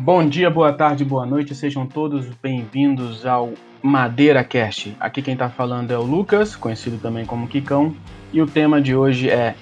Bom dia, boa tarde, boa noite, sejam todos bem-vindos ao Madeira Cast. Aqui quem tá falando é o Lucas, conhecido também como Kikão, e o tema de hoje é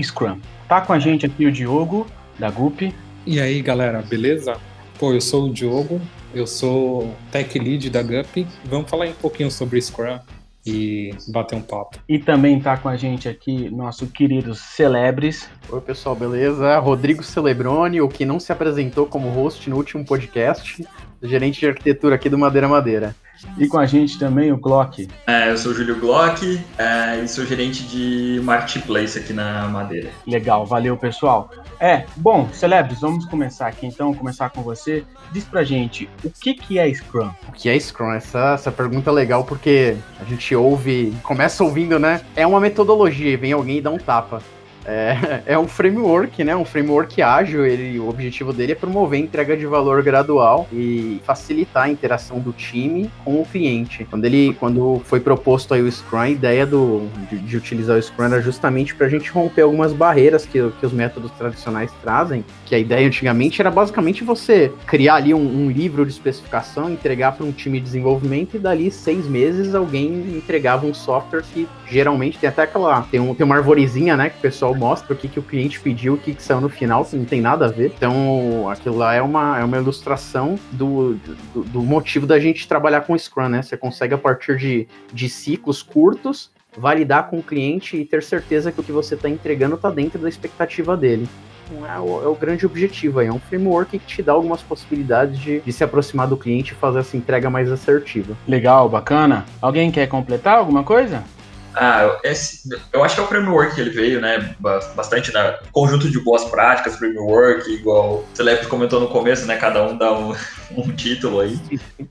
Scrum. Tá com a gente aqui o Diogo, da GUP. E aí, galera, beleza? Pô, eu sou o Diogo, eu sou Tech Lead da GUP. Vamos falar um pouquinho sobre Scrum e bater um papo. E também tá com a gente aqui nosso querido Celebres. Oi, pessoal, beleza? Rodrigo Celebrone, o que não se apresentou como host no último podcast, gerente de arquitetura aqui do Madeira Madeira. E com a gente também o Glock. É, eu sou o Júlio Glock é, e sou gerente de Marketplace aqui na Madeira. Legal, valeu pessoal. É, bom, Celebres, vamos começar aqui então, começar com você. Diz pra gente, o que, que é Scrum? O que é Scrum? Essa, essa pergunta é legal porque a gente ouve, começa ouvindo, né? É uma metodologia e vem alguém e dá um tapa. É, é um framework, né? Um framework ágil. Ele, o objetivo dele é promover a entrega de valor gradual e facilitar a interação do time com o cliente. Quando ele, quando foi proposto aí o Scrum, a ideia do, de, de utilizar o Scrum era justamente para a gente romper algumas barreiras que, que os métodos tradicionais trazem. Que a ideia antigamente era basicamente você criar ali um, um livro de especificação, entregar para um time de desenvolvimento e dali seis meses alguém entregava um software que geralmente tem até aquela tem, um, tem uma arvorezinha, né, que o pessoal mostra o que, que o cliente pediu, o que, que saiu no final, que não tem nada a ver. Então, aquilo lá é uma, é uma ilustração do, do, do motivo da gente trabalhar com Scrum, né? Você consegue, a partir de, de ciclos curtos, validar com o cliente e ter certeza que o que você está entregando está dentro da expectativa dele. Então, é o, é o, grande objetivo aí. É um framework que te dá algumas possibilidades de, de se aproximar do cliente e fazer essa entrega mais assertiva. Legal, bacana. Alguém quer completar alguma coisa? Ah, esse, eu acho que é o framework que ele veio, né? Bastante na né, conjunto de boas práticas, framework, igual o Celeste comentou no começo, né? Cada um dá um, um título aí.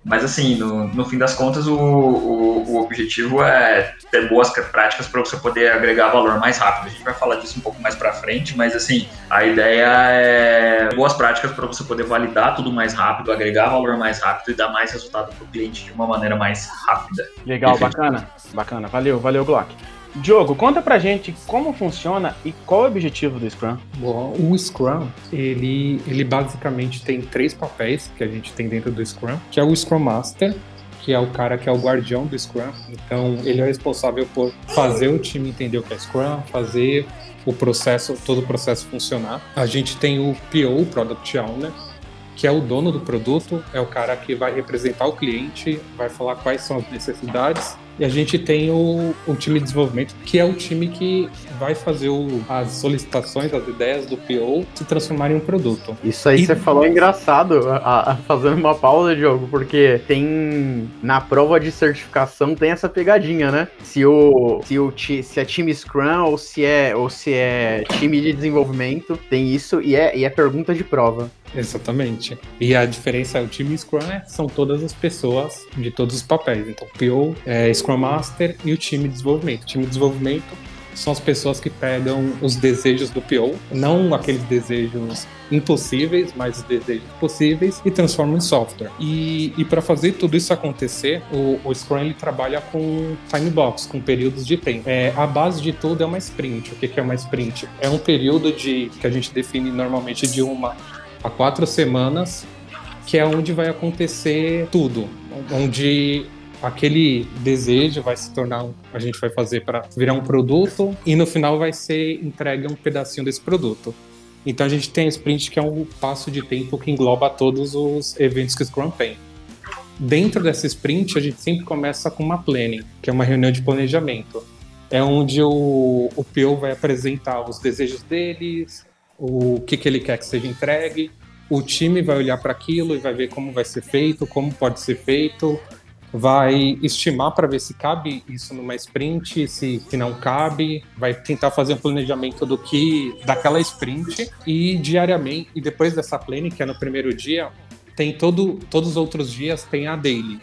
Mas assim, no, no fim das contas, o, o, o objetivo é ter boas práticas para você poder agregar valor mais rápido. A gente vai falar disso um pouco mais para frente, mas assim, a ideia é boas práticas para você poder validar tudo mais rápido, agregar valor mais rápido e dar mais resultado para o cliente de uma maneira mais rápida. Legal, Enfim. bacana, bacana. Valeu, valeu, Glock. Diogo, conta pra gente como funciona e qual é o objetivo do Scrum. Bom, o Scrum, ele, ele basicamente tem três papéis que a gente tem dentro do Scrum, que é o Scrum Master, que é o cara que é o guardião do Scrum. Então, ele é responsável por fazer o time entender o que é Scrum, fazer o processo, todo o processo funcionar. A gente tem o PO, Product Owner, que é o dono do produto, é o cara que vai representar o cliente, vai falar quais são as necessidades e a gente tem o, o time de desenvolvimento, que é o time que vai fazer o, as solicitações, as ideias do PO se transformarem em um produto. Isso aí e... você falou engraçado, a, a, fazendo uma pausa, Diogo, porque tem na prova de certificação tem essa pegadinha, né? Se o se o se é time Scrum ou se é ou se é time de desenvolvimento, tem isso e é, e é pergunta de prova. Exatamente. E a diferença, o time Scrum né, são todas as pessoas de todos os papéis. Então, PO, é, Scrum Master e o time de desenvolvimento. O time de desenvolvimento são as pessoas que pegam os desejos do PO, não aqueles desejos impossíveis, mas os desejos possíveis e transformam em software. E, e para fazer tudo isso acontecer, o, o Scrum ele trabalha com time box, com períodos de tempo. É, a base de tudo é uma sprint. O que, que é uma sprint? É um período de que a gente define normalmente de uma a quatro semanas, que é onde vai acontecer tudo, onde aquele desejo vai se tornar a gente vai fazer para virar um produto e no final vai ser entregue um pedacinho desse produto. Então a gente tem a sprint que é um passo de tempo que engloba todos os eventos que o Scrum tem. Dentro dessa sprint a gente sempre começa com uma planning, que é uma reunião de planejamento. É onde o, o PO vai apresentar os desejos deles, o que, que ele quer que seja entregue. O time vai olhar para aquilo e vai ver como vai ser feito, como pode ser feito, vai estimar para ver se cabe isso numa sprint, se, se não cabe, vai tentar fazer um planejamento do que daquela sprint e diariamente e depois dessa planning que é no primeiro dia tem todo todos os outros dias tem a daily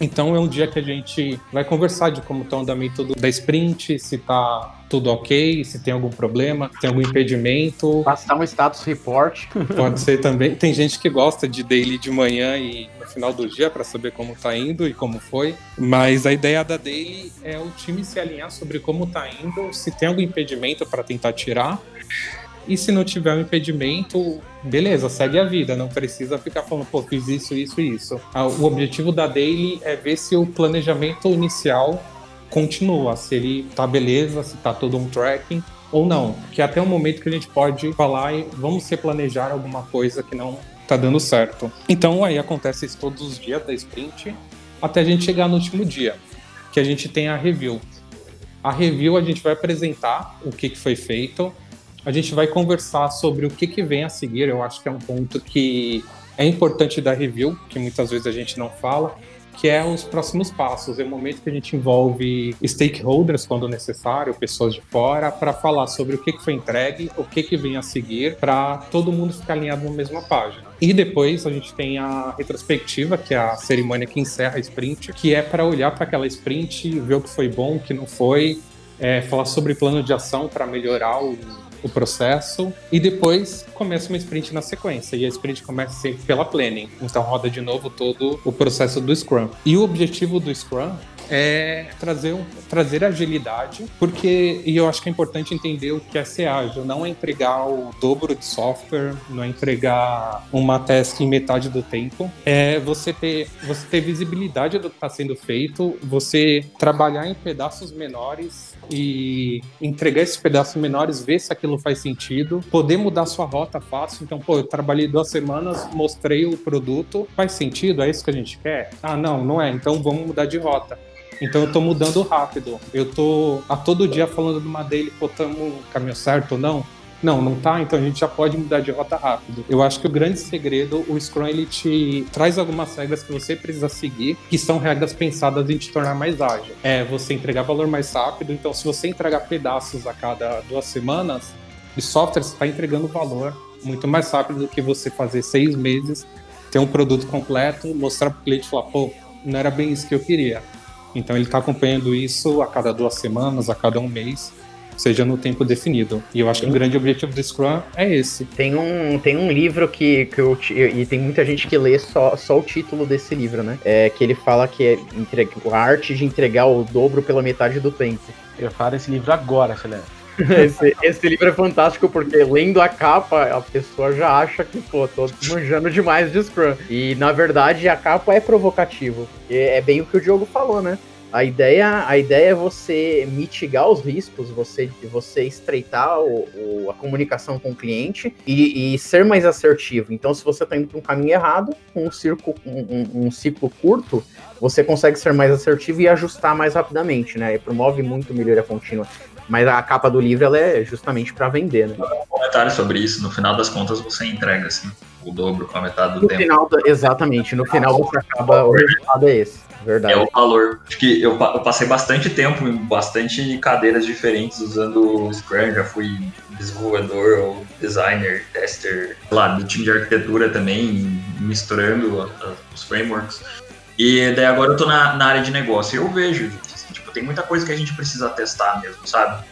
então é um dia que a gente vai conversar de como está o andamento da sprint, se está tudo ok, se tem algum problema, se tem algum impedimento. Passar um status report. Pode ser também. Tem gente que gosta de daily de manhã e no final do dia para saber como está indo e como foi. Mas a ideia da daily é o time se alinhar sobre como está indo, se tem algum impedimento para tentar tirar E se não tiver um impedimento, beleza, segue a vida. Não precisa ficar falando, pô, fiz isso, isso e isso. Ah, o objetivo da daily é ver se o planejamento inicial continua, se ele tá beleza, se tá todo um tracking ou não. Que até o momento que a gente pode falar e vamos se planejar alguma coisa que não tá dando certo. Então aí acontece isso todos os dias da sprint, até a gente chegar no último dia, que a gente tem a review. A review a gente vai apresentar o que, que foi feito, a gente vai conversar sobre o que, que vem a seguir. Eu acho que é um ponto que é importante da review, que muitas vezes a gente não fala, que é os próximos passos. É o momento que a gente envolve stakeholders, quando necessário, pessoas de fora, para falar sobre o que, que foi entregue, o que, que vem a seguir, para todo mundo ficar alinhado na mesma página. E depois a gente tem a retrospectiva, que é a cerimônia que encerra a sprint, que é para olhar para aquela sprint, ver o que foi bom, o que não foi, é, falar sobre plano de ação para melhorar o o processo e depois começa uma sprint na sequência. E a sprint começa sempre pela planning. Então roda de novo todo o processo do Scrum. E o objetivo do Scrum é trazer, trazer agilidade, porque, e eu acho que é importante entender o que é ser ágil, não é entregar o dobro de software, não é entregar uma task em metade do tempo, é você ter, você ter visibilidade do que está sendo feito, você trabalhar em pedaços menores e entregar esses pedaços menores, ver se aquilo faz sentido, poder mudar sua rota fácil. Então, pô, eu trabalhei duas semanas, mostrei o produto, faz sentido? É isso que a gente quer? Ah, não, não é. Então vamos mudar de rota. Então eu tô mudando rápido. Eu tô a todo dia falando de uma daily, pô, tamo caminho certo ou não? Não, não tá, então a gente já pode mudar de rota rápido. Eu acho que o grande segredo, o Scrum ele te traz algumas regras que você precisa seguir, que são regras pensadas em te tornar mais ágil. É você entregar valor mais rápido, então se você entregar pedaços a cada duas semanas, de software você está entregando valor muito mais rápido do que você fazer seis meses, ter um produto completo, mostrar para o cliente e falar, pô, não era bem isso que eu queria. Então ele está acompanhando isso a cada duas semanas, a cada um mês, seja no tempo definido. E eu acho que o grande objetivo do Scrum é esse. Tem um, tem um livro que, que eu. E tem muita gente que lê só, só o título desse livro, né? É, que ele fala que é entre, a arte de entregar o dobro pela metade do tempo. Eu falo esse livro agora, Celeste. esse, esse, livro é fantástico porque lendo a capa, a pessoa já acha que, pô, tô manjando demais de Scrum. E na verdade a capa é provocativa. É bem o que o Diogo falou, né? A ideia, a ideia é você mitigar os riscos, você, você estreitar o, o, a comunicação com o cliente e, e, ser mais assertivo. Então, se você está indo para um caminho errado, com um, circo, um, um, ciclo curto, você consegue ser mais assertivo e ajustar mais rapidamente, né? E promove muito melhoria contínua. Mas a capa do livro ela é justamente para vender, né? Um comentário sobre isso. No final das contas, você entrega assim, o dobro com a metade do no tempo. Final, exatamente. No final, você acaba. O resultado é esse. Verdade. É o valor. Acho que eu, eu, passei bastante tempo em bastante cadeiras diferentes usando o Scrum. Já fui desenvolvedor ou designer, tester, lá, do time de arquitetura também, misturando os frameworks. E daí agora eu tô na, na área de negócio e eu vejo tem muita coisa que a gente precisa testar mesmo, sabe?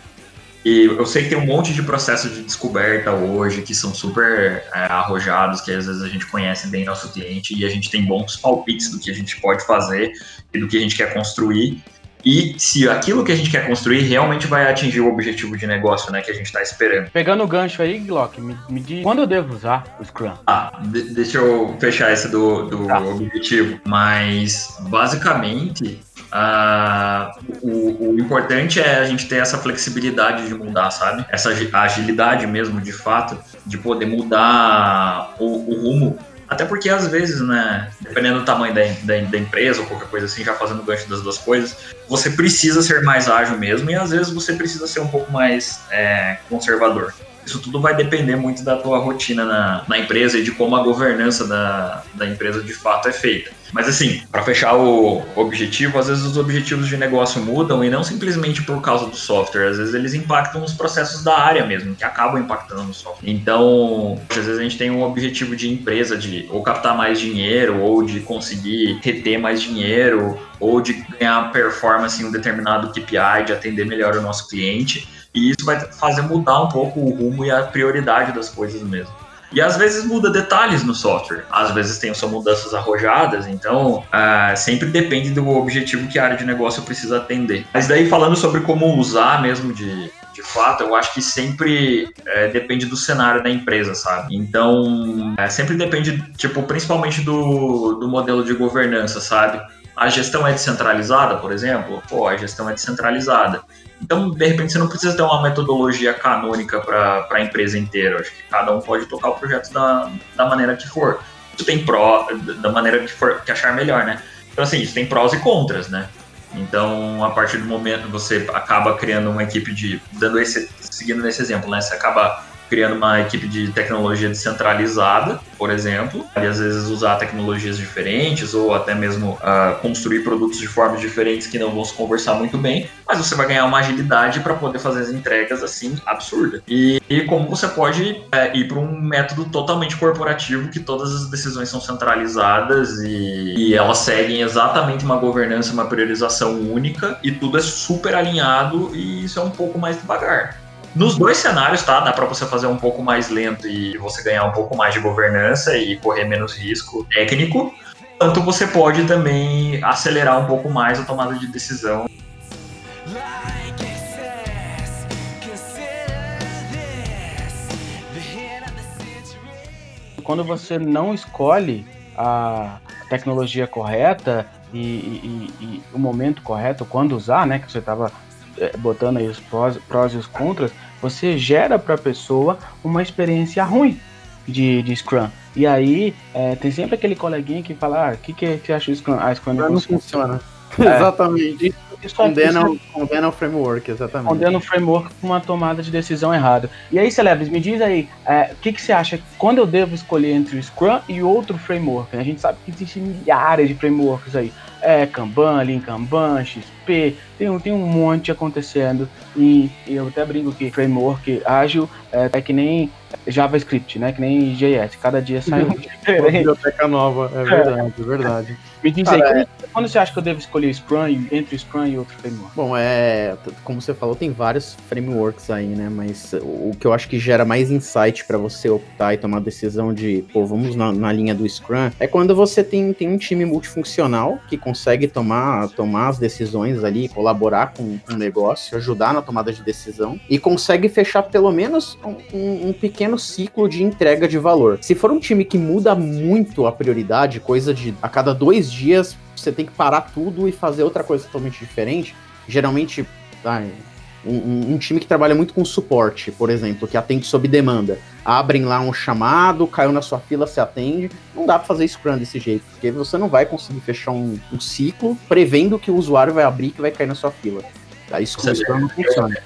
E eu sei que tem um monte de processo de descoberta hoje que são super é, arrojados, que às vezes a gente conhece bem nosso cliente e a gente tem bons palpites do que a gente pode fazer e do que a gente quer construir. E se aquilo que a gente quer construir realmente vai atingir o objetivo de negócio né, que a gente está esperando. Pegando o gancho aí, Glock, me, me diz quando eu devo usar o Scrum? Ah, de, deixa eu fechar esse do, do tá. objetivo. Mas, basicamente, Uh, o, o, importante é a gente ter essa flexibilidade de mudar, sabe? Essa agilidade mesmo, de fato, de poder mudar o, o rumo. Até porque às vezes, né, dependendo do tamanho da, da, da, empresa ou qualquer coisa assim, já fazendo gancho das duas coisas, você precisa ser mais ágil mesmo e às vezes você precisa ser um pouco mais é, conservador. Isso tudo vai depender muito da tua rotina na, na empresa e de como a governança da, da empresa de fato é feita. Mas assim, para fechar o objetivo, às vezes os objetivos de negócio mudam e não simplesmente por causa do software, às vezes eles impactam os processos da área mesmo, que acabam impactando no software. Então, às vezes a gente tem um objetivo de empresa de ou captar mais dinheiro, ou de conseguir reter mais dinheiro, ou de ganhar performance em um determinado KPI, de atender melhor o nosso cliente. E isso vai fazer mudar um pouco o rumo e a prioridade das coisas mesmo. E às vezes muda detalhes no software, às vezes tem só mudanças arrojadas, então uh, sempre depende do objetivo que a área de negócio precisa atender. Mas daí falando sobre como usar mesmo de, de fato, eu acho que sempre é, depende do cenário da empresa, sabe? Então, é, sempre depende, tipo, principalmente do, do modelo de governança, sabe? A gestão é descentralizada, por exemplo? Pô, a gestão é descentralizada. Então, de repente, você não precisa ter uma metodologia canônica para a empresa inteira. acho que cada um pode tocar o projeto da, da maneira que for. Isso tem pró, da maneira que, for, que achar melhor, né? Então, assim, isso tem prós e contras, né? Então, a partir do momento você acaba criando uma equipe de, dando esse, seguindo nesse exemplo, né? Você acaba criando uma equipe de tecnologia descentralizada, por exemplo, e às vezes usar tecnologias diferentes ou até mesmo uh, construir produtos de formas diferentes que não vão se conversar muito bem, mas você vai ganhar uma agilidade para poder fazer as entregas assim absurda. E, e como você pode é, ir para um método totalmente corporativo que todas as decisões são centralizadas e, e elas seguem exatamente uma governança, uma priorização única e tudo é super alinhado e isso é um pouco mais devagar. Nos dois cenários, tá? Dá para você fazer um pouco mais lento e você ganhar um pouco mais de governança e correr menos risco técnico. Tanto você pode também acelerar um pouco mais a tomada de decisão. Quando você não escolhe a tecnologia correta e, e, e, o momento correto, quando usar, né? Que você estava é, botando aí os prós, prós e os contras, você gera para a pessoa uma experiência ruim de, de Scrum. E aí é, tem sempre aquele coleguinha que fala, ah, o que, que você acha do Scrum? Ah, Scrum não, não funciona. É. Exatamente. Isso, isso condena, isso, condena o framework, exatamente. Condena o framework com uma tomada de decisão errada. E aí, Celebres, me diz aí, é, o que, que você acha, quando eu devo escolher entre o Scrum e outro framework? A gente sabe que existem milhares de frameworks aí. É, Kanban, Lean Kanban, XP, tem um, tem um monte acontecendo. E, e eu até brinco que framework ágil é, é, que nem JavaScript, né? Que nem JS. Cada dia sai um diferente. biblioteca nova, é verdade, é, é verdade. Me diz aí, quando, quando, você acha que eu devo escolher Scrum entre Scrum e outro framework? Bom, é. Como você falou, tem vários frameworks aí, né? Mas o que eu acho que gera mais insight para você optar e tomar a decisão de, pô, vamos na, na, linha do Scrum, é quando você tem, tem um time multifuncional que consegue tomar, tomar as decisões ali, colaborar com, com o negócio, ajudar na tomada de decisão e consegue fechar pelo menos um, um pequeno ciclo de entrega de valor. Se for um time que muda muito a prioridade, coisa de a cada dois dias você tem que parar tudo e fazer outra coisa totalmente diferente, geralmente. Ai, um, um, time que trabalha muito com suporte, por exemplo, que atende sob demanda. Abrem lá um chamado, caiu na sua fila, você atende. Não dá para fazer Scrum desse jeito, porque você não vai conseguir fechar um, um ciclo prevendo que o usuário vai abrir e vai cair na sua fila. Aí isso não funciona.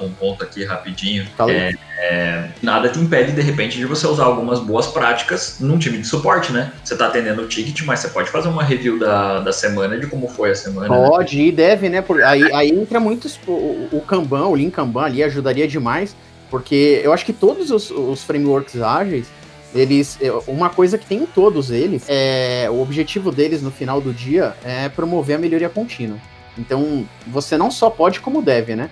Um ponto aqui rapidinho. É, é, nada te impede, de repente, de você usar algumas boas práticas num time de suporte, né? Você tá atendendo o ticket, mas você pode fazer uma review da, da semana de como foi a semana. Né? Pode né? e deve, né? Por, aí, aí entra muito o, o Kanban, o Lean Kanban ali ajudaria demais, porque eu acho que todos os, os frameworks ágeis, eles é, uma coisa que tem em todos eles é o objetivo deles no final do dia é promover a melhoria contínua. Então, você não só pode, como deve, né?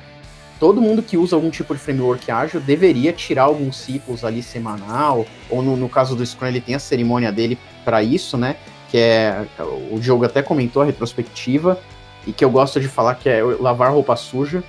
Todo mundo que usa algum tipo de framework ágil deveria tirar alguns ciclos ali semanal, ou no, no caso do Scrum, ele tem a cerimônia dele para isso, né? Que é. O Diogo até comentou a retrospectiva, e que eu gosto de falar que é lavar roupa suja.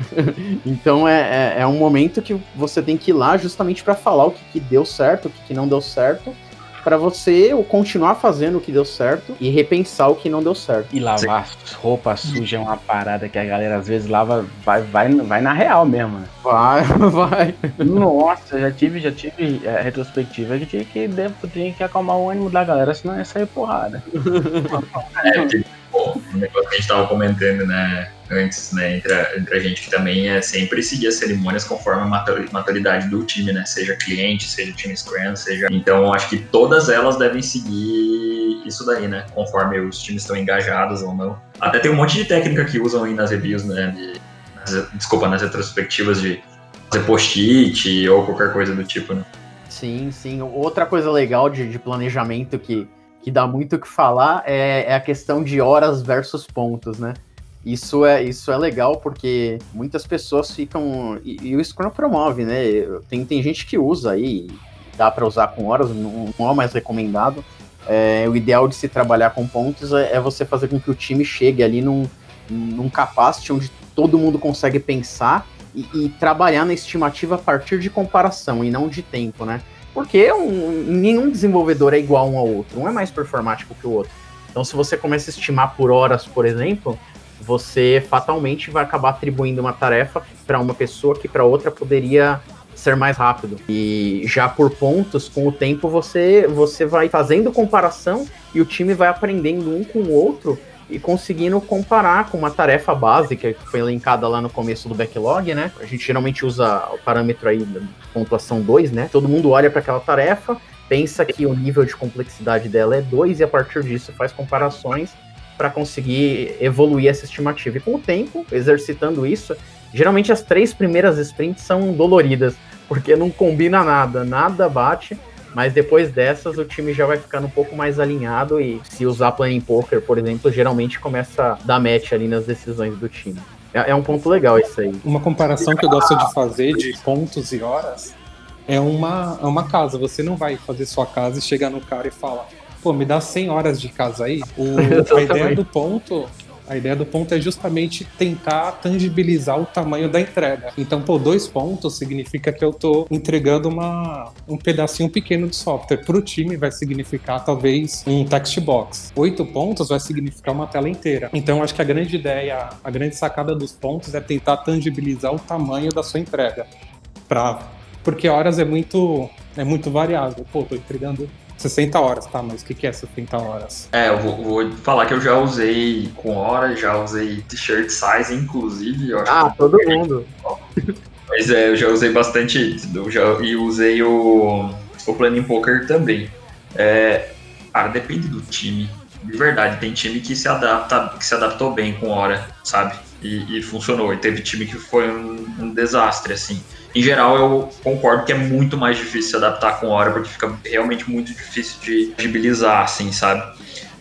então é, é, é, um momento que você tem que ir lá justamente para falar o que, que, deu certo, o que, que não deu certo, para você continuar fazendo o que deu certo e repensar o que não deu certo. E lavar Sim. roupa suja é uma parada que a galera às vezes lava, vai, vai, vai na real mesmo. Né? Vai, vai. Nossa, já tive, já tive é, retrospectiva que tinha que, tinha que acalmar o ânimo da galera, senão ia sair porrada. é, tipo, o negócio que a gente tava comentando, né? Antes, né, entre a, entre a gente, que também é sempre seguir as cerimônias conforme a maturidade do time, né, seja cliente, seja time Scrum, seja... Então, acho que todas elas devem seguir isso daí, né, conforme os times estão engajados ou não. Até tem um monte de técnica que usam aí nas reviews, né, de, nas, desculpa, nas retrospectivas de fazer post-it ou qualquer coisa do tipo, né. Sim, sim. Outra coisa legal de, de planejamento que, que dá muito o que falar é, é a questão de horas versus pontos, né? Isso é, isso é legal porque muitas pessoas ficam. E, e o Scrum promove, né? Tem, tem gente que usa aí, dá para usar com horas, não, não é mais recomendado. É, o ideal de se trabalhar com pontos é, é, você fazer com que o time chegue ali num, num capacity onde todo mundo consegue pensar e, e, trabalhar na estimativa a partir de comparação e não de tempo, né? Porque um, nenhum desenvolvedor é igual um ao outro, um é mais performático que o outro. Então, se você começa a estimar por horas, por exemplo, você fatalmente vai acabar atribuindo uma tarefa para uma pessoa que para outra poderia ser mais rápido. E já por pontos, com o tempo você você vai fazendo comparação e o time vai aprendendo um com o outro e conseguindo comparar com uma tarefa básica que foi linkada lá no começo do backlog, né? A gente geralmente usa o parâmetro aí da pontuação 2, né? Todo mundo olha para aquela tarefa, pensa que o nível de complexidade dela é 2 e a partir disso faz comparações para conseguir evoluir essa estimativa. E com o tempo, exercitando isso, geralmente as três primeiras sprints são doloridas, porque não combina nada, nada bate mas depois dessas, o time já vai ficando um pouco mais alinhado e se usar planning poker, por exemplo, geralmente começa a dar match ali nas decisões do time. É, é um ponto legal isso aí. Uma comparação que eu gosto de fazer de pontos e horas é uma, é uma casa. Você não vai fazer sua casa e chegar no cara e falar, pô, me dá 100 horas de casa aí. O, a ideia do ponto a ideia do ponto é justamente tentar tangibilizar o tamanho da entrega. Então, pô, dois pontos significa que eu estou entregando uma, um pedacinho pequeno de software. Para o time vai significar talvez um text box. Oito pontos vai significar uma tela inteira. Então, acho que a grande ideia, a grande sacada dos pontos é tentar tangibilizar o tamanho da sua entrega. Pra, porque horas é muito, é muito variável. Pô, tô entregando 60 horas, tá? Mas o que, que é 60 horas? É, eu vou, vou, falar que eu já usei com horas, já usei t-shirt size, inclusive. ah, todo mundo. Mas é, eu já usei bastante eu já, e usei o, o Planning Poker também. É, cara, depende do time. De verdade, tem time que se adapta, que se adaptou bem com hora, sabe? E, e funcionou. E teve time que foi um, um desastre, assim em geral, eu concordo que é muito mais difícil se adaptar com hora, porque fica realmente muito difícil de agilizar, assim, sabe?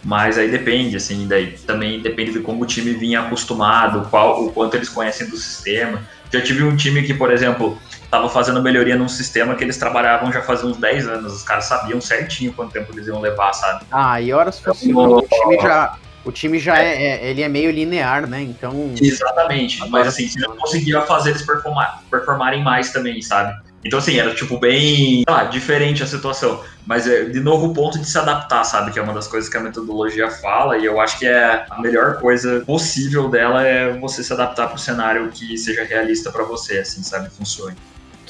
Mas aí depende, assim, daí também depende de como o time vinha acostumado, qual, o quanto eles conhecem do sistema. Já tive um time que, por exemplo, estava fazendo melhoria num sistema que eles trabalhavam já fazia uns 10 anos. Os caras sabiam certinho quanto tempo eles iam levar, sabe? Ah, e horas funcionou. O time já, o time já é, é, ele é meio linear, né? Então. Exatamente. Mas assim, você não conseguia fazer eles performar, performarem mais também, sabe? Então, assim, era tipo bem ah, diferente a situação. Mas, é, de novo, o ponto de se adaptar, sabe? Que é uma das coisas que a metodologia fala, e eu acho que é a melhor coisa possível dela é você se adaptar para o cenário que seja realista para você, assim, sabe? Funcione.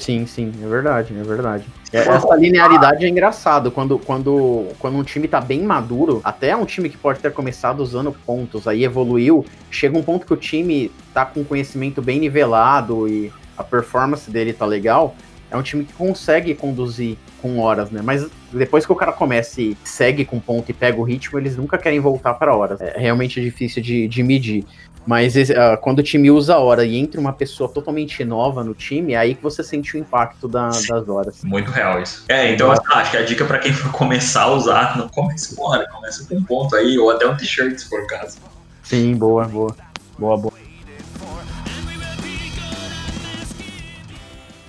Sim, sim, é verdade, é verdade. É, essa linearidade é engraçado. Quando, quando, quando um time tá bem maduro, até um time que pode ter começado usando pontos, aí evoluiu, chega um ponto que o time tá com conhecimento bem nivelado e a performance dele tá legal, é um time que consegue conduzir com horas, né? Mas depois que o cara começa e segue com ponto e pega o ritmo, eles nunca querem voltar para horas. É realmente difícil de, de medir. Mas uh, quando o time usa a hora e entra uma pessoa totalmente nova no time, é aí que você sente o impacto da, das horas. Muito real isso. É, então assim, acho que a dica para quem for começar a usar, não comece com hora, comece com um ponto aí, ou até um t-shirt, se for o caso. Sim, boa, boa. Boa, boa.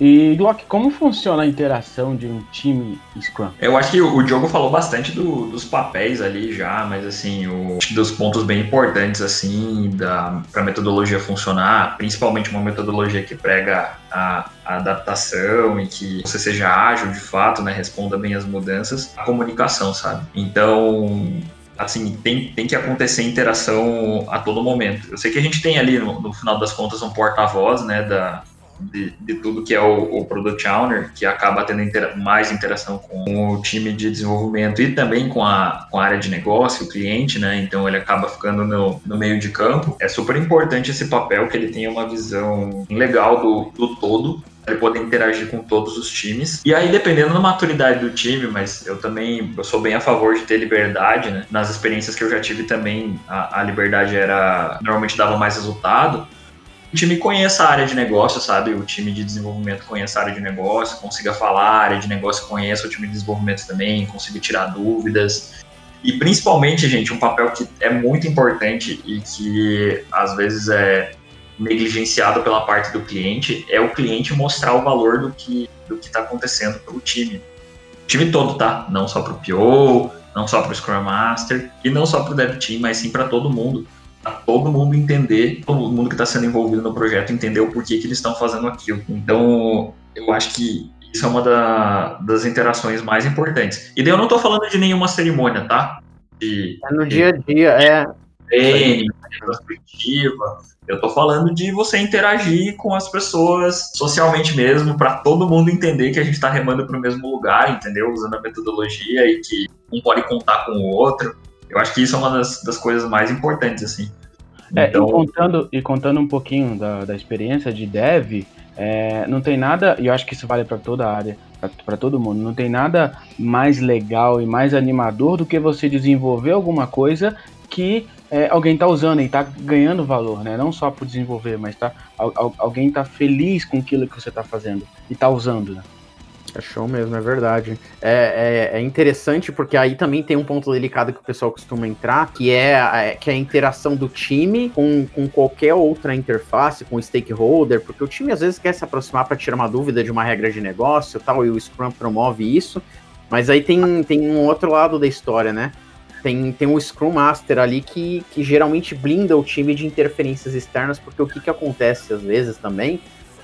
E, Glock, como funciona a interação de um time Scrum? Eu acho que o Diogo falou bastante do, dos papéis ali já, mas assim, o, dos pontos bem importantes assim para a metodologia funcionar, principalmente uma metodologia que prega a, a, adaptação e que você seja ágil de fato, né, responda bem às mudanças, a comunicação, sabe? Então, assim, tem, tem que acontecer interação a todo momento. Eu sei que a gente tem ali, no, no final das contas, um porta-voz, né, da, de, de tudo que é o, o Product Owner, que acaba tendo inter, mais interação com o time de desenvolvimento e também com a, com a área de negócio, o cliente, né? Então ele acaba ficando no, no meio de campo. É super importante esse papel, que ele tenha uma visão legal do, do todo ele poder interagir com todos os times. E aí, dependendo da maturidade do time, mas eu também eu sou bem a favor de ter liberdade, né? Nas experiências que eu já tive também, a, a liberdade era normalmente dava mais resultado o time conheça a área de negócio, sabe? O time de desenvolvimento conheça a área de negócio, consiga falar, a área de negócio conheça o time de desenvolvimento também, consiga tirar dúvidas. E principalmente, gente, um papel que é muito importante e que às vezes é negligenciado pela parte do cliente é o cliente mostrar o valor do que do que está acontecendo para o time. time todo, tá? Não só pro PO, não só pro Scrum Master e não só pro Dev Team, mas sim para todo mundo. Todo mundo entender, todo mundo que está sendo envolvido no projeto entender o porquê que eles estão fazendo aquilo. Então, eu acho que isso é uma da, das interações mais importantes. E daí eu não estou falando de nenhuma cerimônia, tá? De, é no dia a dia, é. Treino, perspectiva. Eu estou falando de você interagir com as pessoas socialmente mesmo, para todo mundo entender que a gente está remando para o mesmo lugar, entendeu? Usando a metodologia e que um pode contar com o outro. Eu acho que isso é uma das, das coisas mais importantes, assim. É, então... e, contando, e contando um pouquinho da, da experiência de dev, é, não tem nada, e eu acho que isso vale para toda a área, para todo mundo, não tem nada mais legal e mais animador do que você desenvolver alguma coisa que é, alguém está usando e está ganhando valor, né? Não só por desenvolver, mas tá, alguém está feliz com aquilo que você está fazendo e está usando, né? É show mesmo, é verdade. É, é, é, interessante porque aí também tem um ponto delicado que o pessoal costuma entrar, que é, é, que é a interação do time com, com qualquer outra interface, com o stakeholder, porque o time às vezes quer se aproximar para tirar uma dúvida de uma regra de negócio tal, e o Scrum promove isso. Mas aí tem, tem um outro lado da história, né? Tem, tem um Scrum Master ali que, que geralmente blinda o time de interferências externas, porque o que, que acontece às vezes também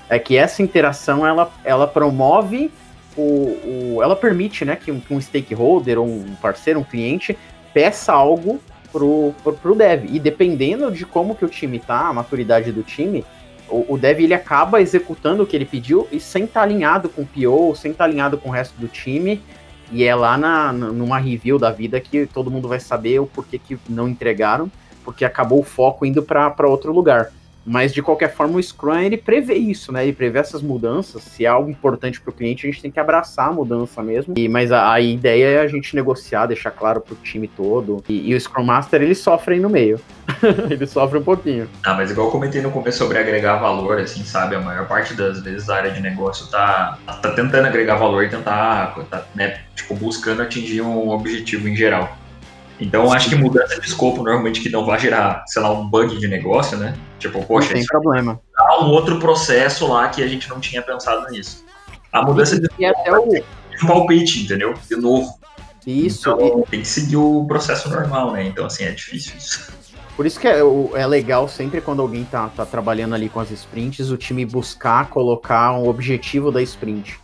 é que essa interação ela, ela promove o, o, ela permite né, que um, um stakeholder, ou um parceiro, um cliente, peça algo pro, pro, pro dev. E dependendo de como que o time tá, a maturidade do time, o, o dev ele acaba executando o que ele pediu e sem estar tá alinhado com o PO, sem estar tá alinhado com o resto do time. E é lá na, numa review da vida que todo mundo vai saber o porquê que não entregaram, porque acabou o foco indo para outro lugar. Mas de qualquer forma, o Scrum ele prevê isso, né? Ele prevê essas mudanças. Se é algo importante para o cliente, a gente tem que abraçar a mudança mesmo. E, mas a, a ideia é a gente negociar, deixar claro para o time todo. E, e, o Scrum Master ele sofre aí no meio. ele sofre um pouquinho. Ah, mas igual eu comentei no começo sobre agregar valor, assim, sabe? A maior parte das vezes a área de negócio tá, tá tentando agregar valor e tentar, tá, né, tipo, buscando atingir um objetivo em geral. Então, acho que mudança de escopo, normalmente, que não vai gerar, sei lá, um bug de negócio, né? Tipo, poxa, tem problema. Há um outro processo lá que a gente não tinha pensado nisso. A mudança e, de e até o um palpite, entendeu? De novo. Isso. Então, tem que seguir o processo normal, né? Então, assim, é difícil isso. Por isso que é, é legal sempre quando alguém tá, tá trabalhando ali com as sprints, o time buscar colocar um objetivo da sprint.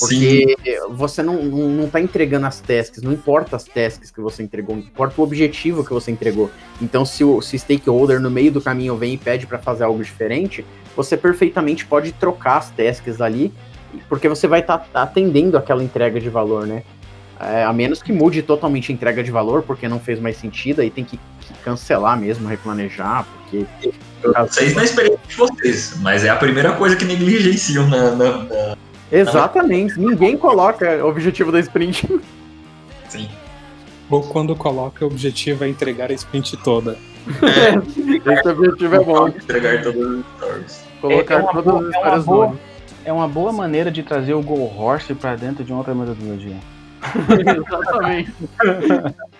Porque Sim. você não, não, não tá entregando as tasks, não importa as tasks que você entregou, importa o objetivo que você entregou. Então, se o se stakeholder no meio do caminho vem e pede para fazer algo diferente, você perfeitamente pode trocar as tasks ali, porque você vai estar tá atendendo aquela entrega de valor, né? É, a menos que mude totalmente a entrega de valor, porque não fez mais sentido, aí tem que, que cancelar mesmo, replanejar, porque. Eu sei na experiência de vocês, mas é a primeira coisa que negligenciam na, na, na Exatamente. Ninguém coloca o objetivo da sprint. Sim. Ou quando coloca o objetivo é entregar a sprint toda. É, esse objetivo é bom. Entregar todas as stories. Colocar é, é todas as histórias é boa, é uma boa maneira de trazer o Go Horse pra dentro de outra metodologia. Exatamente.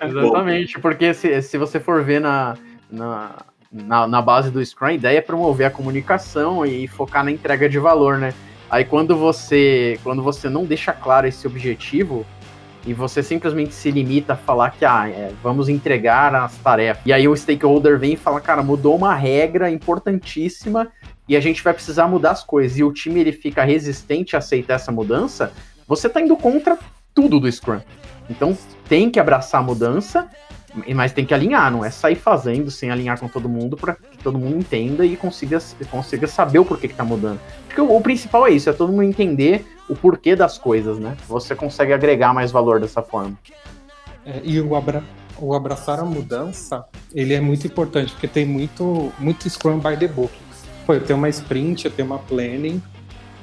Exatamente, porque se, se você for ver na, na, na, na, base do Scrum, a ideia é promover a comunicação e focar na entrega de valor, né? Aí quando você, quando você não deixa claro esse objetivo e você simplesmente se limita a falar que ah, é, vamos entregar as tarefas. E aí o stakeholder vem e fala, cara, mudou uma regra importantíssima e a gente vai precisar mudar as coisas. E o time ele fica resistente a aceitar essa mudança, você tá indo contra tudo do Scrum. Então tem que abraçar a mudança mas tem que alinhar, não é sair fazendo sem alinhar com todo mundo para que todo mundo entenda e consiga, consiga saber o porquê que tá mudando. Porque o, o, principal é isso, é todo mundo entender o porquê das coisas, né? Você consegue agregar mais valor dessa forma. É, e o, abra, o abraçar a mudança, ele é muito importante, porque tem muito, muito Scrum by the book. Pô, eu tenho uma sprint, eu tenho uma planning,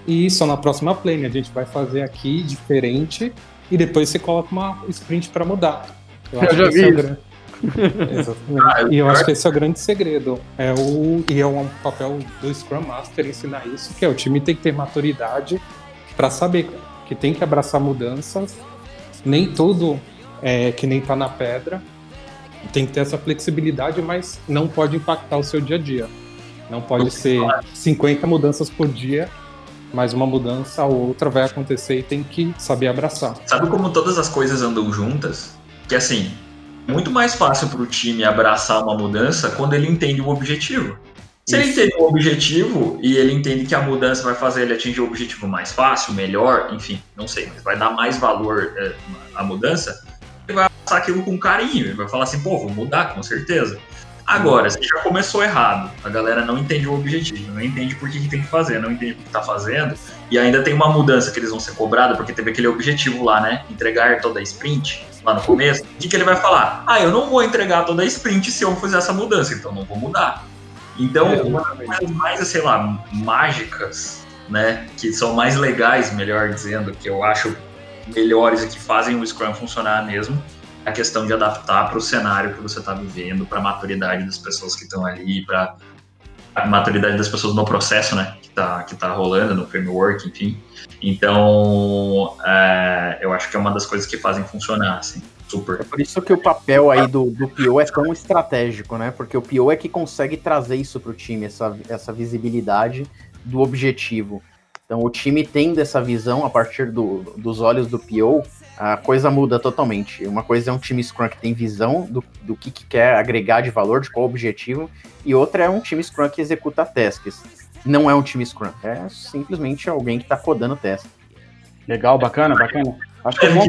e só na próxima planning a gente vai fazer aqui diferente, e depois você coloca uma sprint para mudar. Eu, eu já vi. É grande... Ah, e eu acho que esse é o grande segredo. É o, e é um papel do Scrum Master ensinar isso, que é o time tem que ter maturidade para saber que tem que abraçar mudanças. Nem tudo é que nem tá na pedra. Tem que ter essa flexibilidade, mas não pode impactar o seu dia a dia. Não pode ser 50 mudanças por dia mas uma mudança ou outra vai acontecer e tem que saber abraçar. Sabe como todas as coisas andam juntas? Que assim, é muito mais fácil para o time abraçar uma mudança quando ele entende o objetivo. Se ele entende o objetivo e ele entende que a mudança vai fazer ele atingir o objetivo mais fácil, melhor, enfim, não sei, mas vai dar mais valor é, à mudança, ele vai passar aquilo com carinho, ele vai falar assim, pô, vou mudar, com certeza. Agora, se já começou errado, a galera não entende o objetivo, não entende por que, que tem que fazer, não entende o que está fazendo, e ainda tem uma mudança que eles vão ser cobrados, porque teve aquele objetivo lá, né? Entregar toda a sprint lá no começo. O que, ele vai falar? Ah, eu não vou entregar toda a sprint se eu fizer essa mudança, então não vou mudar. Então, é, uma das coisas mais, sei lá, mágicas, né? Que são mais legais, melhor dizendo, que eu acho melhores e que fazem o Scrum funcionar mesmo, a questão de adaptar para o cenário que você está vivendo, para a maturidade das pessoas que estão ali, para a maturidade das pessoas no processo, né, que está que tá rolando, no framework, enfim. Então, é, eu acho que é uma das coisas que fazem funcionar, assim. Super. É por isso que o papel aí do, do PO é tão estratégico, né? Porque o PO é que consegue trazer isso para o time, essa, essa visibilidade do objetivo. Então, o time tendo essa visão a partir do, dos olhos do PO, a coisa muda totalmente. Uma coisa é um time Scrum que tem visão do, do que, que quer agregar de valor, de qual objetivo, e outra é um time Scrum que executa tasks. Não é um time Scrum, é simplesmente alguém que está codando teste. Legal, bacana, bacana. Acho que é bom.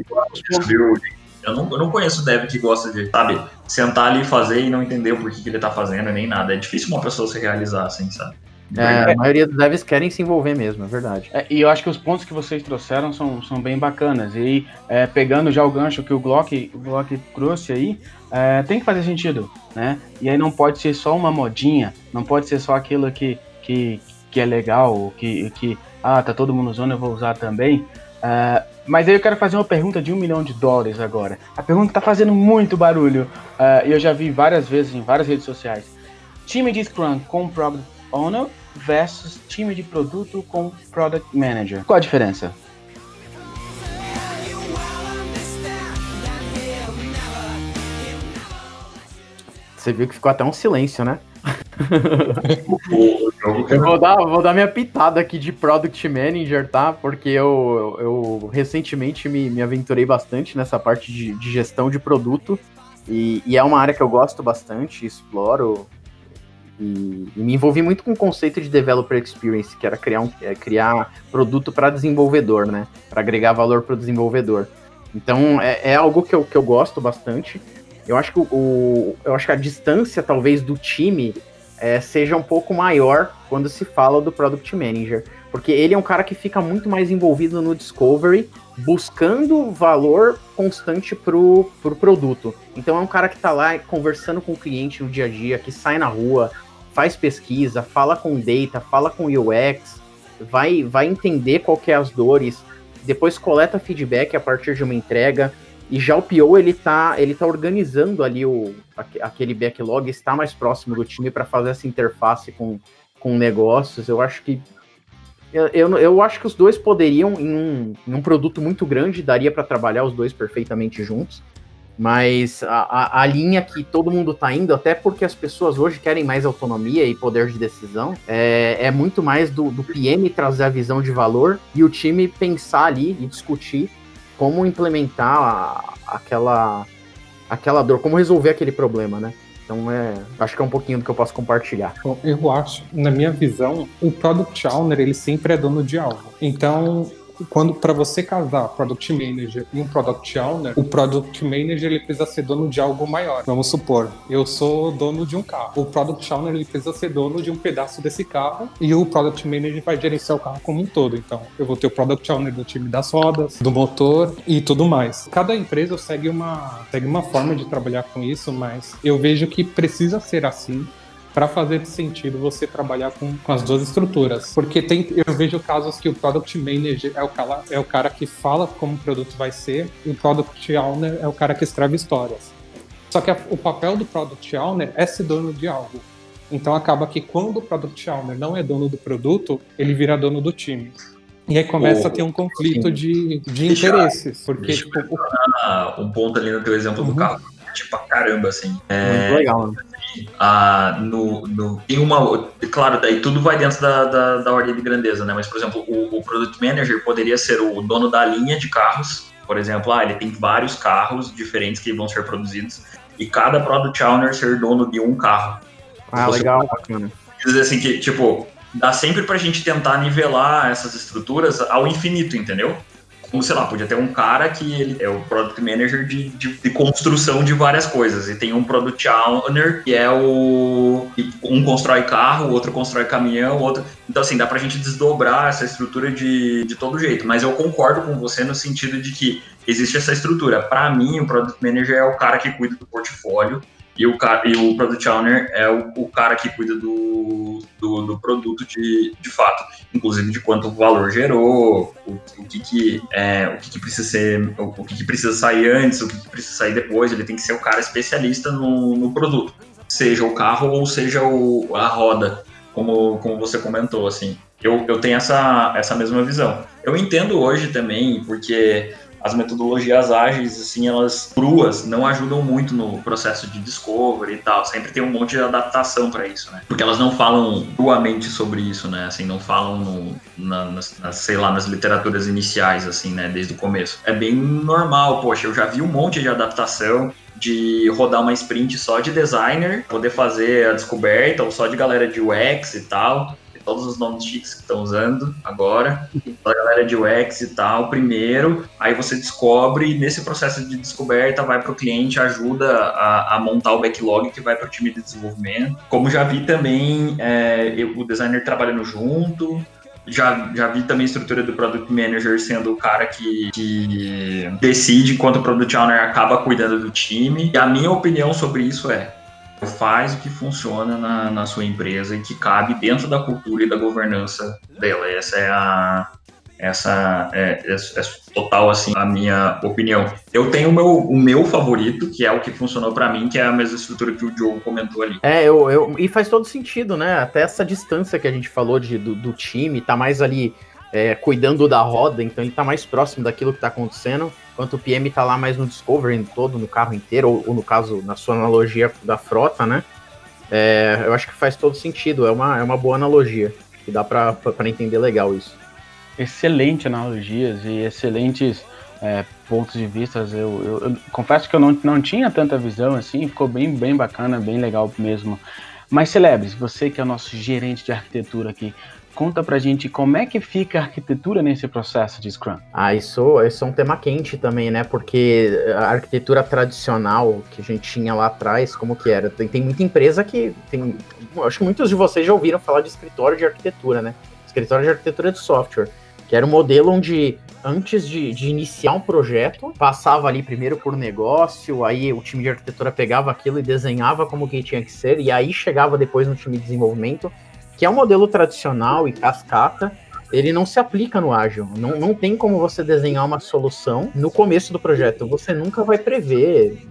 Eu não, eu não conheço o dev que gosta de, sabe, sentar ali e fazer e não entender o porquê que ele tá fazendo nem nada. É difícil uma pessoa se realizar assim, sabe? É, a maioria dos devs querem se envolver mesmo, é verdade. É, e eu acho que os pontos que vocês trouxeram são, são bem bacanas. E é, pegando já o gancho que o Glock, o Glock trouxe aí, é, tem que fazer sentido, né? E aí não pode ser só uma modinha, não pode ser só aquilo que, que, que é legal, que, que ah, tá todo mundo usando, eu vou usar também. É, mas aí eu quero fazer uma pergunta de um milhão de dólares agora. A pergunta tá fazendo muito barulho é, e eu já vi várias vezes em várias redes sociais. Time de Scrum com Product Owner versus time de produto com Product Manager. Qual a diferença? Você viu que ficou até um silêncio, né? eu vou dar, vou dar minha pitada aqui de Product Manager, tá? Porque eu, eu recentemente me, me aventurei bastante nessa parte de, de gestão de produto. E, e, é uma área que eu gosto bastante, exploro, e, e, me envolvi muito com o conceito de developer experience, que era criar, um, é, criar produto para desenvolvedor, né? Para agregar valor para o desenvolvedor. Então é, é, algo que eu, que eu gosto bastante. Eu acho que o, eu acho que a distância talvez do time é, seja um pouco maior quando se fala do product manager, porque ele é um cara que fica muito mais envolvido no discovery, buscando valor constante pro, pro produto. Então é um cara que está lá conversando com o cliente no dia a dia, que sai na rua, faz pesquisa, fala com data, fala com UX, vai, vai entender qual que é as dores, depois coleta feedback a partir de uma entrega. E já o PO ele tá, ele tá organizando ali o, aquele backlog, está mais próximo do time para fazer essa interface com, com negócios. Eu acho que eu, eu, eu acho que os dois poderiam, em um, em um produto muito grande, daria para trabalhar os dois perfeitamente juntos. Mas a, a, linha que todo mundo está indo, até porque as pessoas hoje querem mais autonomia e poder de decisão, é, é muito mais do, do PM trazer a visão de valor e o time pensar ali e discutir como implementar a, aquela, aquela dor, como resolver aquele problema, né? Então, é, acho que é um pouquinho do que eu posso compartilhar. Eu acho, na minha visão, o Product Owner, ele sempre é dono de algo. Então, quando para você casar Product Manager e um Product Owner, o Product Manager ele precisa ser dono de algo maior. Vamos supor, eu sou dono de um carro. O Product Owner ele precisa ser dono de um pedaço desse carro e o Product Manager vai gerenciar o carro como um todo. Então, eu vou ter o Product Owner do time das rodas, do motor e tudo mais. Cada empresa segue uma, segue uma forma de trabalhar com isso, mas eu vejo que precisa ser assim para fazer sentido você trabalhar com, com as duas estruturas. Porque tem, eu vejo casos que o Product Manager é o, cara, é o cara que fala como o produto vai ser e o Product Owner é o cara que escreve histórias. Só que a, o papel do Product Owner é ser dono de algo. Então acaba que quando o Product Owner não é dono do produto, ele vira dono do time. E aí começa oh, a ter um conflito de, de interesses. Porque, deixa tipo, um ponto ali no teu exemplo uhum. do carro. Tipo, caramba, assim. É, Muito legal. Né? Ah, no, no, tem uma. Claro, daí tudo vai dentro da, da, da ordem de grandeza, né? Mas, por exemplo, o, o Product Manager poderia ser o dono da linha de carros. Por exemplo, ah, ele tem vários carros diferentes que vão ser produzidos e cada Product Owner ser dono de um carro. Ah, Você legal, bacana. Dizer assim que, tipo, dá sempre pra gente tentar nivelar essas estruturas ao infinito, entendeu? Como, sei lá, podia ter um cara que ele é o product manager de, de, de, construção de várias coisas. E tem um product owner que é o. Um constrói carro, o outro constrói caminhão, outro. Então, assim, dá pra gente desdobrar essa estrutura de, de todo jeito. Mas eu concordo com você no sentido de que existe essa estrutura. Para mim, o product manager é o cara que cuida do portfólio e o, cara, e o Product Owner é o, o cara que cuida do, do, do, produto de, de fato, inclusive de quanto valor gerou, o, o que, que, é, o que, que precisa ser, o, o que, que, precisa sair antes, o que, que, precisa sair depois, ele tem que ser o cara especialista no, no produto, seja o carro ou seja o, a roda, como, como você comentou, assim. Eu, eu tenho essa, essa mesma visão. Eu entendo hoje também, porque as metodologias ágeis, assim, elas cruas não ajudam muito no processo de discovery e tal. Sempre tem um monte de adaptação para isso, né? Porque elas não falam cruamente sobre isso, né? Assim, não falam no, na, nas, nas, sei lá, nas literaturas iniciais, assim, né? Desde o começo. É bem normal, poxa, eu já vi um monte de adaptação de rodar uma sprint só de designer, poder fazer a descoberta, ou só de galera de UX e tal todos os nomes chiques que estão usando agora, a galera de UX e tal, primeiro, aí você descobre, e nesse processo de descoberta vai para o cliente, ajuda a, a, montar o backlog que vai para o time de desenvolvimento. Como já vi também é, eu, o designer trabalhando junto, já, já vi também a estrutura do Product Manager sendo o cara que, que decide enquanto o Product Owner acaba cuidando do time. E a minha opinião sobre isso é, faz o que funciona na, na sua empresa e que cabe dentro da cultura e da governança dela. Essa é a essa é, é, é, total assim a minha opinião. Eu tenho o meu, o meu favorito, que é o que funcionou para mim, que é a mesma estrutura que o Diogo comentou ali. É, eu, eu, e faz todo sentido, né? Até essa distância que a gente falou de, do, do time, tá mais ali é, cuidando da roda, então ele tá mais próximo daquilo que tá acontecendo enquanto o PM está lá mais no Discovery todo, no carro inteiro, ou, ou, no caso, na sua analogia da frota, né? É, eu acho que faz todo sentido, é uma, é uma boa analogia, que dá para entender legal isso. Excelente analogias e excelentes é, pontos de vista. Eu, eu, eu, confesso que eu não, não tinha tanta visão assim, ficou bem, bem bacana, bem legal mesmo. Mas Celebres, você que é o nosso gerente de arquitetura aqui, Conta pra gente como é que fica a arquitetura nesse processo de Scrum. Ah, isso, isso é um tema quente também, né? Porque a arquitetura tradicional que a gente tinha lá atrás, como que era? Tem, tem muita empresa que tem. Acho que muitos de vocês já ouviram falar de escritório de arquitetura, né? Escritório de arquitetura de software. Que era um modelo onde, antes de, de iniciar um projeto, passava ali primeiro por negócio, aí o time de arquitetura pegava aquilo e desenhava como que tinha que ser, e aí chegava depois no time de desenvolvimento que é um modelo tradicional e cascata, ele não se aplica no ágil. Não, não tem como você desenhar uma solução no começo do projeto. Você nunca vai prever,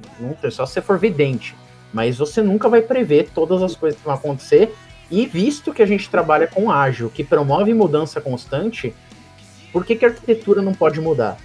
só se for vidente, mas você nunca vai prever todas as coisas que vão acontecer. E visto que a gente trabalha com ágil, que promove mudança constante, por que, que a arquitetura não pode mudar?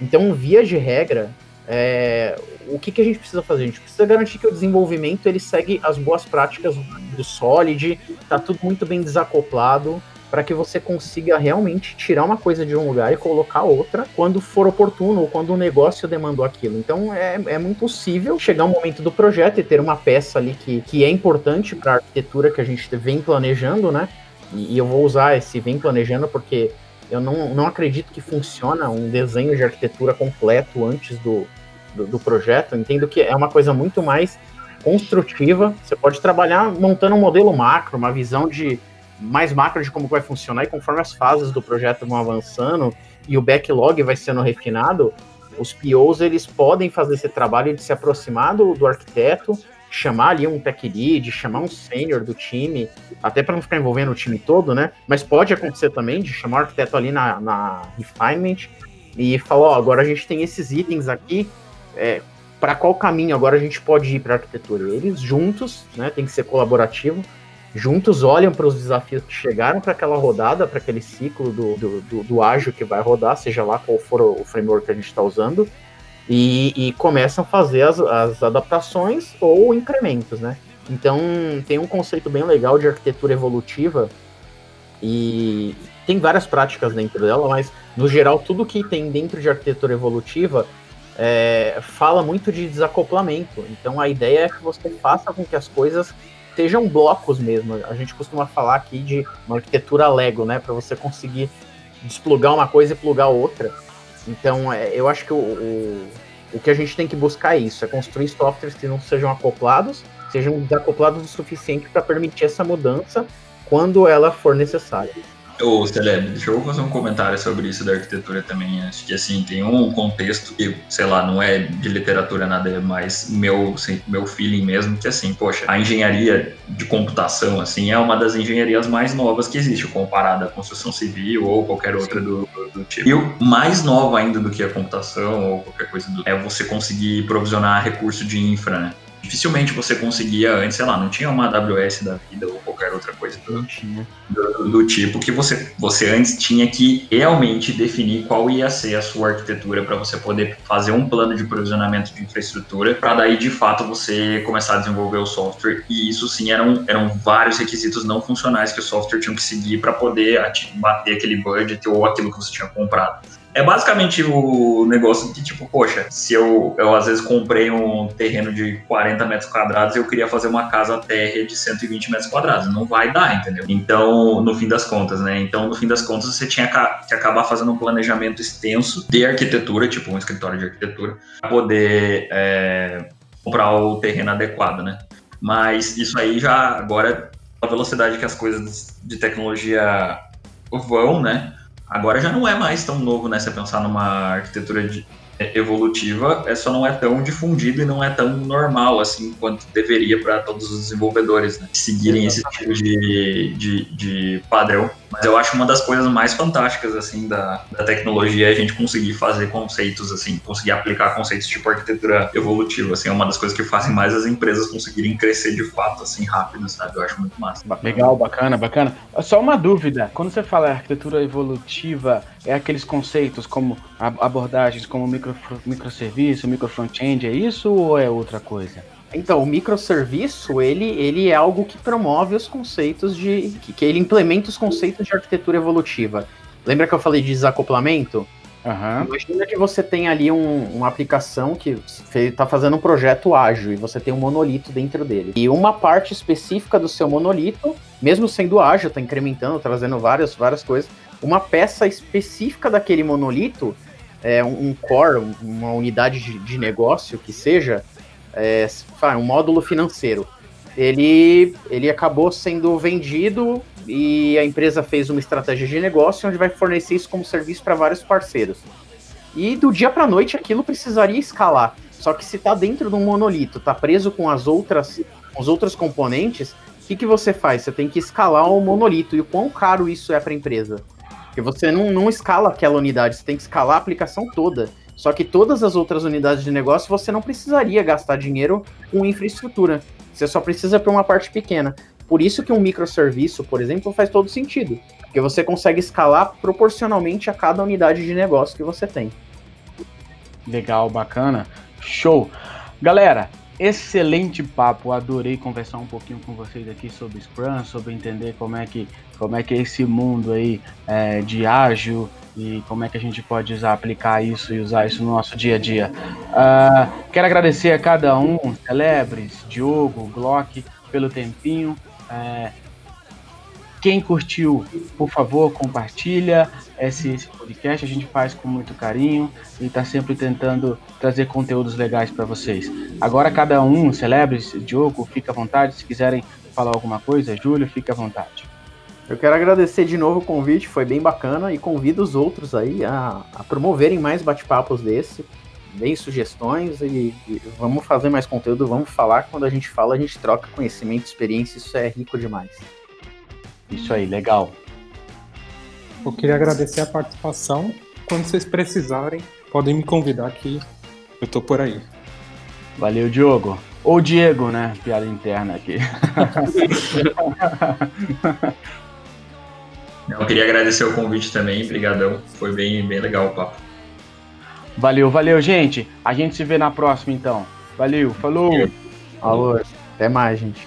Então, via de regra, é, o que, que a gente precisa fazer? A gente precisa garantir que o desenvolvimento ele segue as boas práticas do Solid, tá tudo muito bem desacoplado para que você consiga realmente tirar uma coisa de um lugar e colocar outra quando for oportuno ou quando o negócio demandou aquilo. Então é, é muito possível chegar um momento do projeto e ter uma peça ali que, que é importante para a arquitetura que a gente vem planejando, né? E, e eu vou usar esse vem planejando porque eu não, não acredito que funciona um desenho de arquitetura completo antes do, do, do projeto. entendo que é uma coisa muito mais construtiva. Você pode trabalhar montando um modelo macro, uma visão de mais macro de como vai funcionar, e conforme as fases do projeto vão avançando e o backlog vai sendo refinado, os POs eles podem fazer esse trabalho de se aproximar do, do arquiteto, chamar ali um tech lead, chamar um sênior do time, até para não ficar envolvendo o time todo, né? Mas pode acontecer também de chamar o arquiteto ali na, na refinement e falar, ó, agora a gente tem esses itens aqui, é, para qual caminho agora a gente pode ir para a arquitetura? Eles juntos, né, tem que ser colaborativo, juntos olham para os desafios que chegaram para aquela rodada, para aquele ciclo do, do, do, do, ágil que vai rodar, seja lá qual for o framework que a gente está usando, e, e, começam a fazer as, as, adaptações ou incrementos, né? Então, tem um conceito bem legal de arquitetura evolutiva e tem várias práticas dentro dela, mas no geral, tudo que tem dentro de arquitetura evolutiva é, fala muito de desacoplamento. Então, a ideia é que você faça com que as coisas sejam blocos mesmo. A gente costuma falar aqui de uma arquitetura Lego, né? Para você conseguir desplugar uma coisa e plugar outra. Então, é, eu acho que o, o, o que a gente tem que buscar é isso: é construir softwares que não sejam acoplados, sejam desacoplados o suficiente para permitir essa mudança quando ela for necessária. Ô, Celeb, deixa eu fazer um comentário sobre isso da arquitetura também. Acho que, assim, tem um contexto que, sei lá, não é de literatura nada, é mais meu, assim, meu feeling mesmo, que, assim, poxa, a engenharia de computação, assim, é uma das engenharias mais novas que existe, comparada à construção civil ou qualquer outra do, do, tipo. E o mais nova ainda do que a computação ou qualquer coisa do é você conseguir provisionar recurso de infra, né? Dificilmente você conseguia antes, sei lá, não tinha uma AWS da vida ou qualquer outra coisa do, do, do, tipo que você, você antes tinha que realmente definir qual ia ser a sua arquitetura para você poder fazer um plano de provisionamento de infraestrutura para daí de fato você começar a desenvolver o software e isso sim eram, eram vários requisitos não funcionais que o software tinha que seguir para poder bater aquele budget ou aquilo que você tinha comprado. É basicamente o negócio de tipo, poxa, se eu, eu às vezes comprei um terreno de 40 metros quadrados e eu queria fazer uma casa térrea de 120 metros quadrados. Não vai dar, entendeu? Então, no fim das contas, né? Então, no fim das contas, você tinha que acabar fazendo um planejamento extenso de arquitetura, tipo um escritório de arquitetura, para poder é, comprar o terreno adequado, né? Mas isso aí já, agora, a velocidade que as coisas de tecnologia vão, né? Agora já não é mais tão novo, né? Você pensar numa arquitetura de, evolutiva, só não é tão difundido e não é tão normal assim quanto deveria para todos os desenvolvedores né? seguirem esse tipo de, de, de, padrão. Mas eu acho uma das coisas mais fantásticas assim da, da tecnologia é a gente conseguir fazer conceitos assim, conseguir aplicar conceitos tipo arquitetura evolutiva, assim, é uma das coisas que fazem mais as empresas conseguirem crescer de fato assim rápido, sabe? Eu acho muito massa. Legal, bacana, bacana. Só uma dúvida, quando você fala arquitetura evolutiva, é aqueles conceitos como abordagens como micro, microserviço, micro front-end, é isso ou é outra coisa? Então, o microserviço, ele, ele é algo que promove os conceitos de. Que, que ele implementa os conceitos de arquitetura evolutiva. Lembra que eu falei de desacoplamento? Uhum. Imagina que você tem ali um, uma aplicação que está fazendo um projeto ágil e você tem um monolito dentro dele. E uma parte específica do seu monolito, mesmo sendo ágil, está incrementando, trazendo várias, várias coisas, uma peça específica daquele monolito, é, um, core, uma unidade de, de negócio que seja, é, um módulo financeiro. Ele, ele acabou sendo vendido e a empresa fez uma estratégia de negócio onde vai fornecer isso como serviço para vários parceiros. E do dia para noite aquilo precisaria escalar. Só que se está dentro de um monolito, está preso com as outras, com os outros componentes, o que, que você faz? Você tem que escalar o monolito. E o quão caro isso é para a empresa? Porque você não, não escala aquela unidade, você tem que escalar a aplicação toda. Só que todas as outras unidades de negócio você não precisaria gastar dinheiro com infraestrutura. Você só precisa para uma parte pequena. Por isso que um microserviço, por exemplo, faz todo sentido. Porque você consegue escalar proporcionalmente a cada unidade de negócio que você tem. Legal, bacana. Show. Galera, excelente papo. Adorei conversar um pouquinho com vocês aqui sobre Scrum, sobre entender como é que, como é, que é esse mundo aí é, de ágil e como é que a gente pode usar, aplicar isso e usar isso no nosso dia a dia. Uh, quero agradecer a cada um, Celebres, Diogo, Glock, pelo tempinho. Uh, quem curtiu, por favor, compartilha esse, esse, podcast. A gente faz com muito carinho e está sempre tentando trazer conteúdos legais para vocês. Agora, cada um, Celebres, Diogo, fica à vontade. Se quiserem falar alguma coisa, Júlio, fica à vontade. Eu quero agradecer de novo o convite, foi bem bacana e convido os outros aí a, a promoverem mais bate-papos desse. Deem sugestões e, e, vamos fazer mais conteúdo, vamos falar. Quando a gente fala, a gente troca conhecimento, experiência, isso é rico demais. Isso aí, legal. Eu queria agradecer a participação. Quando vocês precisarem, podem me convidar que eu tô por aí. Valeu, Diogo. Ou Diego, né? Piada interna aqui. Eu queria agradecer o convite também, brigadão. Foi bem, bem legal o papo. Valeu, valeu, gente. A gente se vê na próxima, então. Valeu, falou. Falou. Até mais, gente.